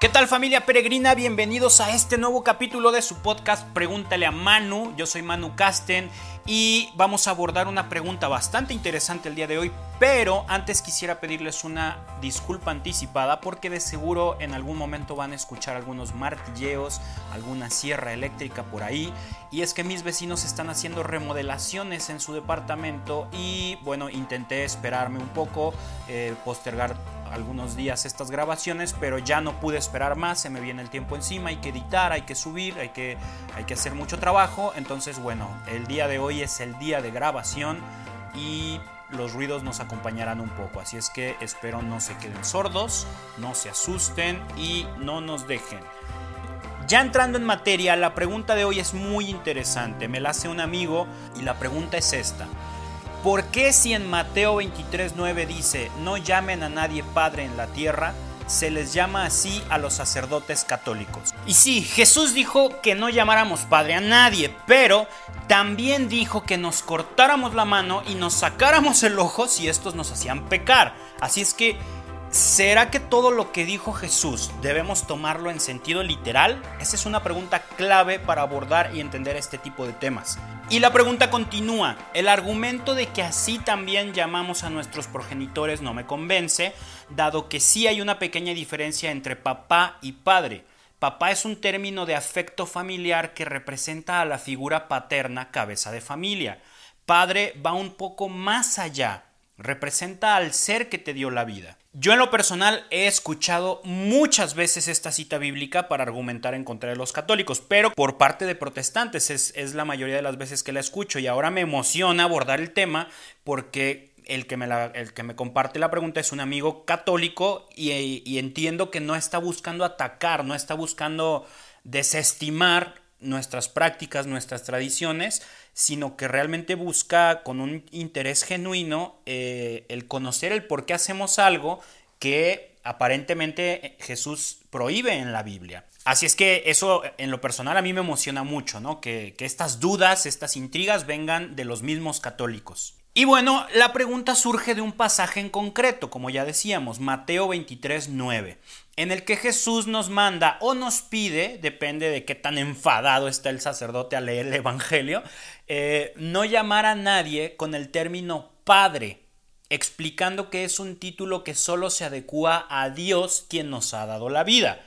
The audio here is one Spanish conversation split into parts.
¿Qué tal familia peregrina? Bienvenidos a este nuevo capítulo de su podcast Pregúntale a Manu. Yo soy Manu Casten y vamos a abordar una pregunta bastante interesante el día de hoy, pero antes quisiera pedirles una disculpa anticipada porque de seguro en algún momento van a escuchar algunos martilleos, alguna sierra eléctrica por ahí. Y es que mis vecinos están haciendo remodelaciones en su departamento y bueno, intenté esperarme un poco, eh, postergar algunos días estas grabaciones, pero ya no pude esperar más, se me viene el tiempo encima, hay que editar, hay que subir, hay que, hay que hacer mucho trabajo, entonces bueno, el día de hoy es el día de grabación y los ruidos nos acompañarán un poco, así es que espero no se queden sordos, no se asusten y no nos dejen. Ya entrando en materia, la pregunta de hoy es muy interesante, me la hace un amigo y la pregunta es esta. ¿Por qué si en Mateo 23.9 dice, no llamen a nadie Padre en la tierra, se les llama así a los sacerdotes católicos? Y sí, Jesús dijo que no llamáramos Padre a nadie, pero también dijo que nos cortáramos la mano y nos sacáramos el ojo si estos nos hacían pecar. Así es que ¿Será que todo lo que dijo Jesús debemos tomarlo en sentido literal? Esa es una pregunta clave para abordar y entender este tipo de temas. Y la pregunta continúa, el argumento de que así también llamamos a nuestros progenitores no me convence, dado que sí hay una pequeña diferencia entre papá y padre. Papá es un término de afecto familiar que representa a la figura paterna cabeza de familia. Padre va un poco más allá, representa al ser que te dio la vida. Yo en lo personal he escuchado muchas veces esta cita bíblica para argumentar en contra de los católicos, pero por parte de protestantes es, la mayoría de las veces que la escucho. Y ahora me emociona abordar el tema porque el que me, el que me comparte la pregunta es un amigo católico y, y entiendo que no está buscando atacar, no está buscando desestimar nuestras prácticas, nuestras tradiciones, sino que realmente busca con un interés genuino eh, el conocer el por qué hacemos algo que aparentemente Jesús prohíbe en la Biblia. Así es que eso en lo personal a mí me emociona mucho, ¿no? Que, que estas dudas, estas intrigas vengan de los mismos católicos. Y bueno, la pregunta surge de un pasaje en concreto, como ya decíamos, Mateo 23, 9, en el que Jesús nos manda o nos pide, depende de qué tan enfadado está el sacerdote a leer el Evangelio, eh, no llamar a nadie con el término Padre, explicando que es un título que solo se adecua a Dios quien nos ha dado la vida.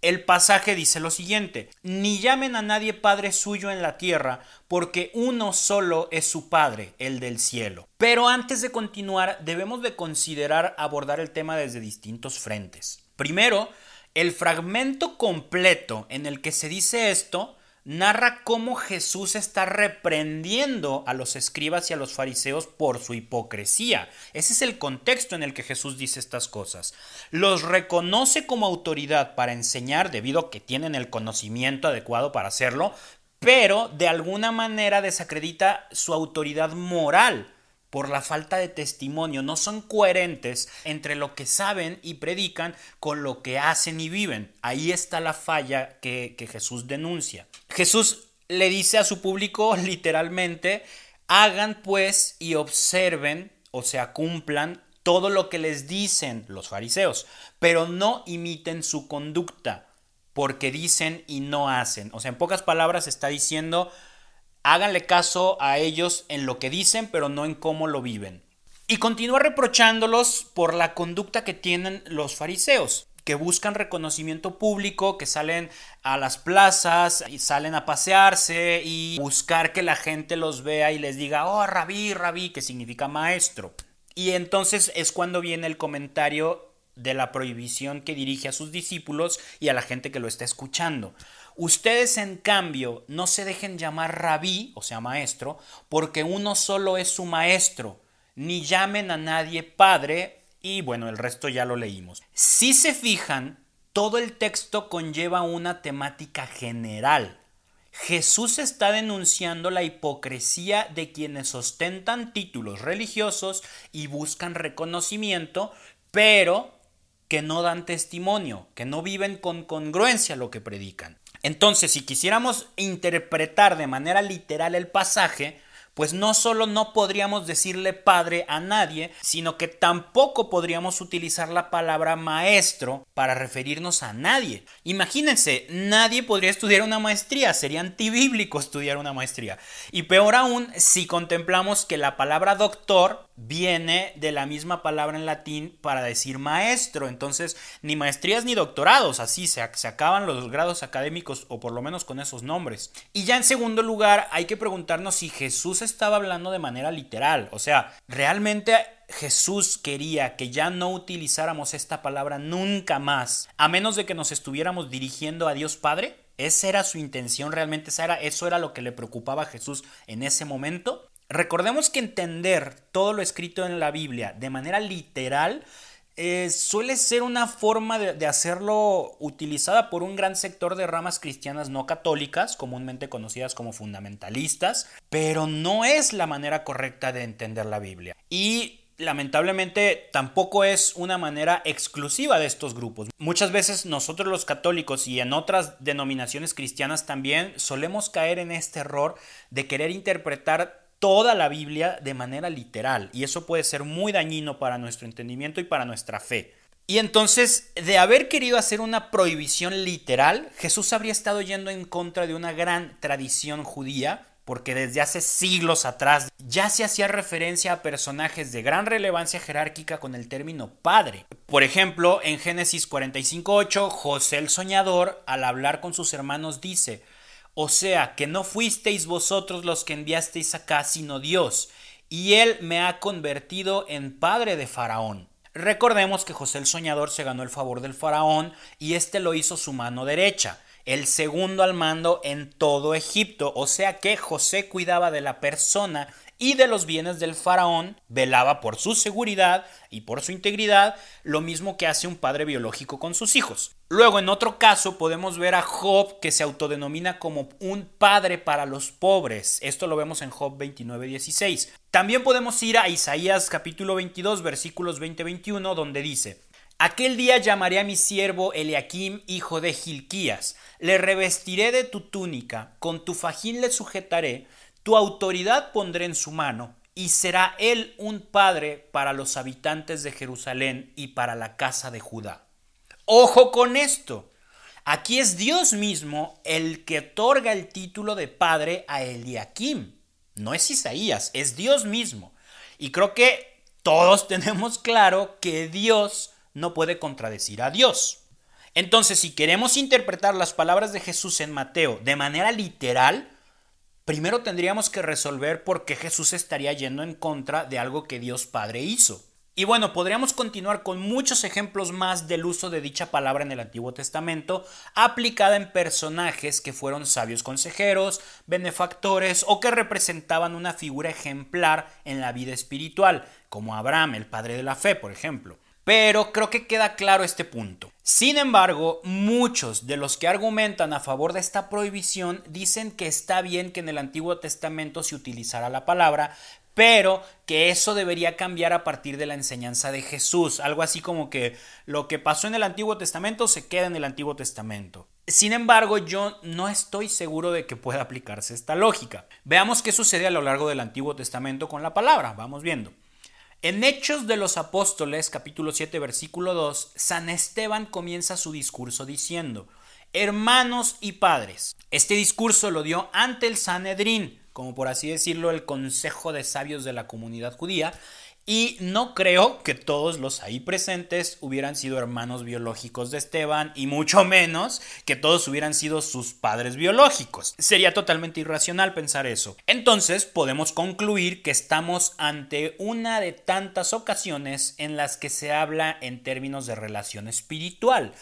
El pasaje dice lo siguiente, ni llamen a nadie Padre suyo en la tierra, porque uno solo es su Padre, el del cielo. Pero antes de continuar, debemos de considerar abordar el tema desde distintos frentes. Primero, el fragmento completo en el que se dice esto narra cómo Jesús está reprendiendo a los escribas y a los fariseos por su hipocresía. Ese es el contexto en el que Jesús dice estas cosas. Los reconoce como autoridad para enseñar debido a que tienen el conocimiento adecuado para hacerlo, pero de alguna manera desacredita su autoridad moral por la falta de testimonio, no son coherentes entre lo que saben y predican con lo que hacen y viven. Ahí está la falla que, Jesús denuncia. Jesús le dice a su público literalmente, hagan pues y observen, o sea, cumplan todo lo que les dicen los fariseos, pero no imiten su conducta, porque dicen y no hacen. O sea, en pocas palabras está diciendo, Háganle caso a ellos en lo que dicen, pero no en cómo lo viven. Y continúa reprochándolos por la conducta que tienen los fariseos, que buscan reconocimiento público, que salen a las plazas y salen a pasearse y buscar que la gente los vea y les diga, oh, rabí, rabí, que significa maestro. Y entonces es cuando viene el comentario de la prohibición que dirige a sus discípulos y a la gente que lo está escuchando. Ustedes, en cambio, no se dejen llamar rabí, o sea, maestro, porque uno solo es su maestro, ni llamen a nadie padre, y bueno, el resto ya lo leímos. Si se fijan, todo el texto conlleva una temática general. Jesús está denunciando la hipocresía de quienes ostentan títulos religiosos y buscan reconocimiento, pero que no dan testimonio, que no viven con congruencia lo que predican. Entonces, si quisiéramos interpretar de manera literal el pasaje, pues no solo no podríamos decirle padre a nadie, sino que tampoco podríamos utilizar la palabra maestro para referirnos a nadie. Imagínense, nadie podría estudiar una maestría, sería antibíblico estudiar una maestría. Y peor aún, si contemplamos que la palabra doctor viene de la misma palabra en latín para decir maestro. Entonces, ni maestrías ni doctorados, así se, se, acaban los grados académicos o por lo menos con esos nombres. Y ya en segundo lugar, hay que preguntarnos si Jesús estaba hablando de manera literal. O sea, ¿realmente Jesús quería que ya no utilizáramos esta palabra nunca más, a menos de que nos estuviéramos dirigiendo a Dios Padre? ¿Esa era su intención realmente? ¿Esa era, ¿Eso era lo que le preocupaba a Jesús en ese momento? Recordemos que entender todo lo escrito en la Biblia de manera literal eh, suele ser una forma de, de, hacerlo utilizada por un gran sector de ramas cristianas no católicas, comúnmente conocidas como fundamentalistas, pero no es la manera correcta de entender la Biblia. Y lamentablemente tampoco es una manera exclusiva de estos grupos. Muchas veces nosotros los católicos y en otras denominaciones cristianas también solemos caer en este error de querer interpretar toda la Biblia de manera literal y eso puede ser muy dañino para nuestro entendimiento y para nuestra fe. Y entonces, de haber querido hacer una prohibición literal, Jesús habría estado yendo en contra de una gran tradición judía, porque desde hace siglos atrás ya se hacía referencia a personajes de gran relevancia jerárquica con el término padre. Por ejemplo, en Génesis 45.8, José el soñador, al hablar con sus hermanos, dice, o sea, que no fuisteis vosotros los que enviasteis acá, sino Dios, y él me ha convertido en padre de Faraón. Recordemos que José el Soñador se ganó el favor del faraón y éste lo hizo su mano derecha, el segundo al mando en todo Egipto, o sea que José cuidaba de la persona y de los bienes del faraón, velaba por su seguridad y por su integridad, lo mismo que hace un padre biológico con sus hijos. Luego, en otro caso, podemos ver a Job que se autodenomina como un padre para los pobres. Esto lo vemos en Job 29:16. También podemos ir a Isaías capítulo 22, versículos 20-21, donde dice, Aquel día llamaré a mi siervo Eliakim, hijo de Gilquías, le revestiré de tu túnica, con tu fajín le sujetaré, tu autoridad pondré en su mano, y será él un padre para los habitantes de Jerusalén y para la casa de Judá. Ojo con esto. Aquí es Dios mismo el que otorga el título de padre a Eliakim. No es Isaías, es Dios mismo. Y creo que todos tenemos claro que Dios no puede contradecir a Dios. Entonces, si queremos interpretar las palabras de Jesús en Mateo de manera literal, primero tendríamos que resolver por qué Jesús estaría yendo en contra de algo que Dios Padre hizo. Y bueno, podríamos continuar con muchos ejemplos más del uso de dicha palabra en el Antiguo Testamento, aplicada en personajes que fueron sabios consejeros, benefactores o que representaban una figura ejemplar en la vida espiritual, como Abraham, el padre de la fe, por ejemplo. Pero creo que queda claro este punto. Sin embargo, muchos de los que argumentan a favor de esta prohibición dicen que está bien que en el Antiguo Testamento se utilizara la palabra, pero que eso debería cambiar a partir de la enseñanza de Jesús, algo así como que lo que pasó en el Antiguo Testamento se queda en el Antiguo Testamento. Sin embargo, yo no estoy seguro de que pueda aplicarse esta lógica. Veamos qué sucede a lo largo del Antiguo Testamento con la palabra, vamos viendo. En Hechos de los Apóstoles, capítulo 7, versículo 2, San Esteban comienza su discurso diciendo, Hermanos y padres, este discurso lo dio ante el Sanedrín, como por así decirlo, el consejo de sabios de la comunidad judía, y no creo que todos los ahí presentes hubieran sido hermanos biológicos de Esteban y mucho menos que todos hubieran sido sus padres biológicos. Sería totalmente irracional pensar eso. Entonces podemos concluir que estamos ante una de tantas ocasiones en las que se habla en términos de relación espiritual.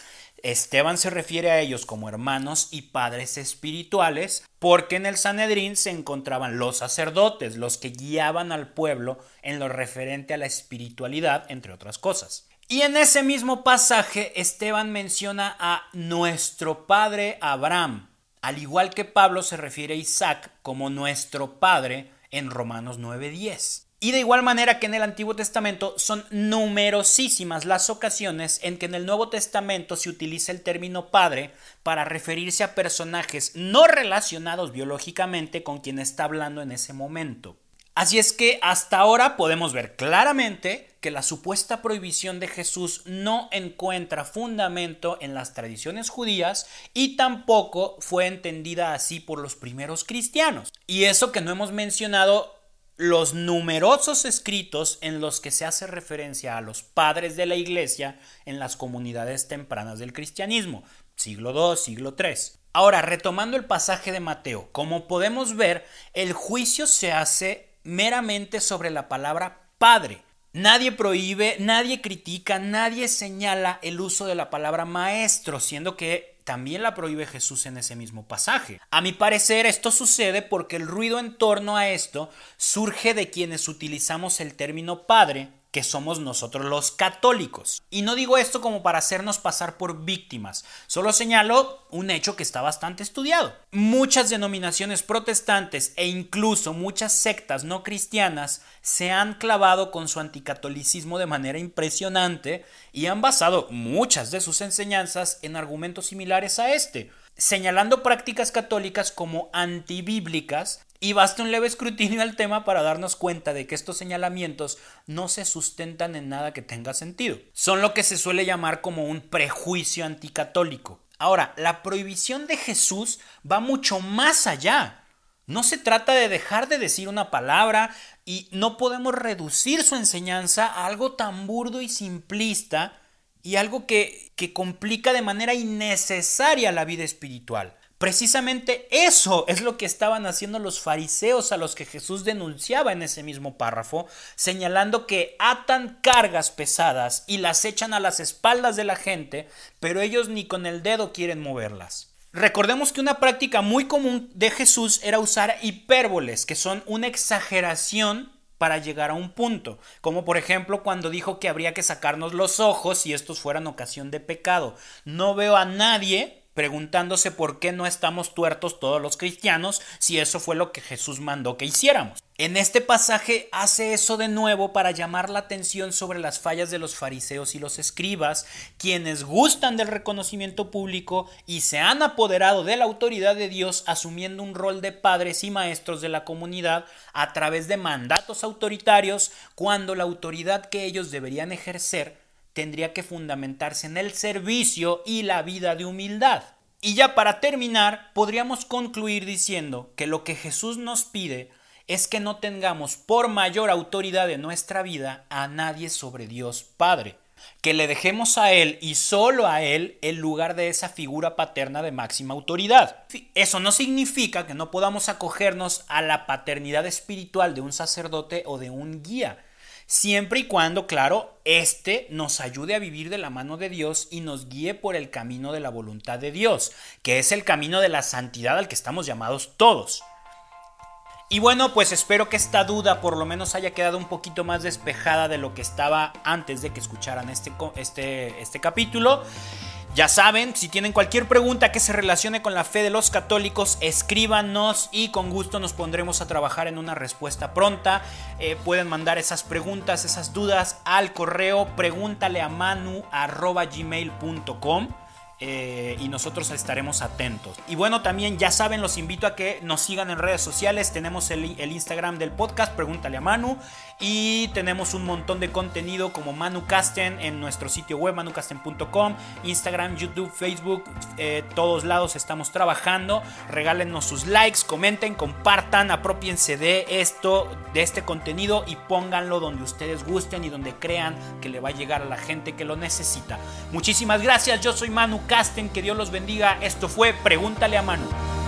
Esteban se refiere a ellos como hermanos y padres espirituales, porque en el Sanedrín se encontraban los sacerdotes, los que guiaban al pueblo en lo referente a la espiritualidad, entre otras cosas. Y en ese mismo pasaje Esteban menciona a nuestro padre Abraham, al igual que Pablo se refiere a Isaac como nuestro padre en Romanos 9:10. Y de igual manera que en el Antiguo Testamento son numerosísimas las ocasiones en que en el Nuevo Testamento se utiliza el término padre para referirse a personajes no relacionados biológicamente con quien está hablando en ese momento. Así es que hasta ahora podemos ver claramente que la supuesta prohibición de Jesús no encuentra fundamento en las tradiciones judías y tampoco fue entendida así por los primeros cristianos. Y eso que no hemos mencionado los numerosos escritos en los que se hace referencia a los padres de la iglesia en las comunidades tempranas del cristianismo, siglo II, siglo III. Ahora, retomando el pasaje de Mateo, como podemos ver, el juicio se hace meramente sobre la palabra padre. Nadie prohíbe, nadie critica, nadie señala el uso de la palabra maestro, siendo que también la prohíbe Jesús en ese mismo pasaje. A mi parecer esto sucede porque el ruido en torno a esto surge de quienes utilizamos el término padre que somos nosotros los católicos. Y no digo esto como para hacernos pasar por víctimas, solo señalo un hecho que está bastante estudiado. Muchas denominaciones protestantes e incluso muchas sectas no cristianas se han clavado con su anticatolicismo de manera impresionante y han basado muchas de sus enseñanzas en argumentos similares a este señalando prácticas católicas como antibíblicas y basta un leve escrutinio al tema para darnos cuenta de que estos señalamientos no se sustentan en nada que tenga sentido. Son lo que se suele llamar como un prejuicio anticatólico. Ahora, la prohibición de Jesús va mucho más allá. No se trata de dejar de decir una palabra y no podemos reducir su enseñanza a algo tan burdo y simplista y algo que, que complica de manera innecesaria la vida espiritual. Precisamente eso es lo que estaban haciendo los fariseos a los que Jesús denunciaba en ese mismo párrafo, señalando que atan cargas pesadas y las echan a las espaldas de la gente, pero ellos ni con el dedo quieren moverlas. Recordemos que una práctica muy común de Jesús era usar hipérboles, que son una exageración para llegar a un punto, como por ejemplo cuando dijo que habría que sacarnos los ojos si estos fueran ocasión de pecado. No veo a nadie preguntándose por qué no estamos tuertos todos los cristianos si eso fue lo que Jesús mandó que hiciéramos. En este pasaje hace eso de nuevo para llamar la atención sobre las fallas de los fariseos y los escribas, quienes gustan del reconocimiento público y se han apoderado de la autoridad de Dios asumiendo un rol de padres y maestros de la comunidad a través de mandatos autoritarios cuando la autoridad que ellos deberían ejercer tendría que fundamentarse en el servicio y la vida de humildad. Y ya para terminar, podríamos concluir diciendo que lo que Jesús nos pide es que no tengamos por mayor autoridad en nuestra vida a nadie sobre Dios Padre, que le dejemos a Él y solo a Él el lugar de esa figura paterna de máxima autoridad. Eso no significa que no podamos acogernos a la paternidad espiritual de un sacerdote o de un guía, siempre y cuando, claro, éste nos ayude a vivir de la mano de Dios y nos guíe por el camino de la voluntad de Dios, que es el camino de la santidad al que estamos llamados todos. Y bueno, pues espero que esta duda por lo menos haya quedado un poquito más despejada de lo que estaba antes de que escucharan este, este, este capítulo. Ya saben, si tienen cualquier pregunta que se relacione con la fe de los católicos, escríbanos y con gusto nos pondremos a trabajar en una respuesta pronta. Eh, pueden mandar esas preguntas, esas dudas al correo pregúntale eh, y nosotros estaremos atentos. Y bueno, también ya saben, los invito a que nos sigan en redes sociales. Tenemos el, Instagram del podcast, pregúntale a Manu. Y tenemos un montón de contenido como Manu Casten en nuestro sitio web manucasten.com, Instagram, YouTube, Facebook, eh, todos lados estamos trabajando. Regálenos sus likes, comenten, compartan, apropiense de esto, de este contenido y pónganlo donde ustedes gusten y donde crean que le va a llegar a la gente que lo necesita. Muchísimas gracias, yo soy Manu Casten, que Dios los bendiga. Esto fue Pregúntale a Manu.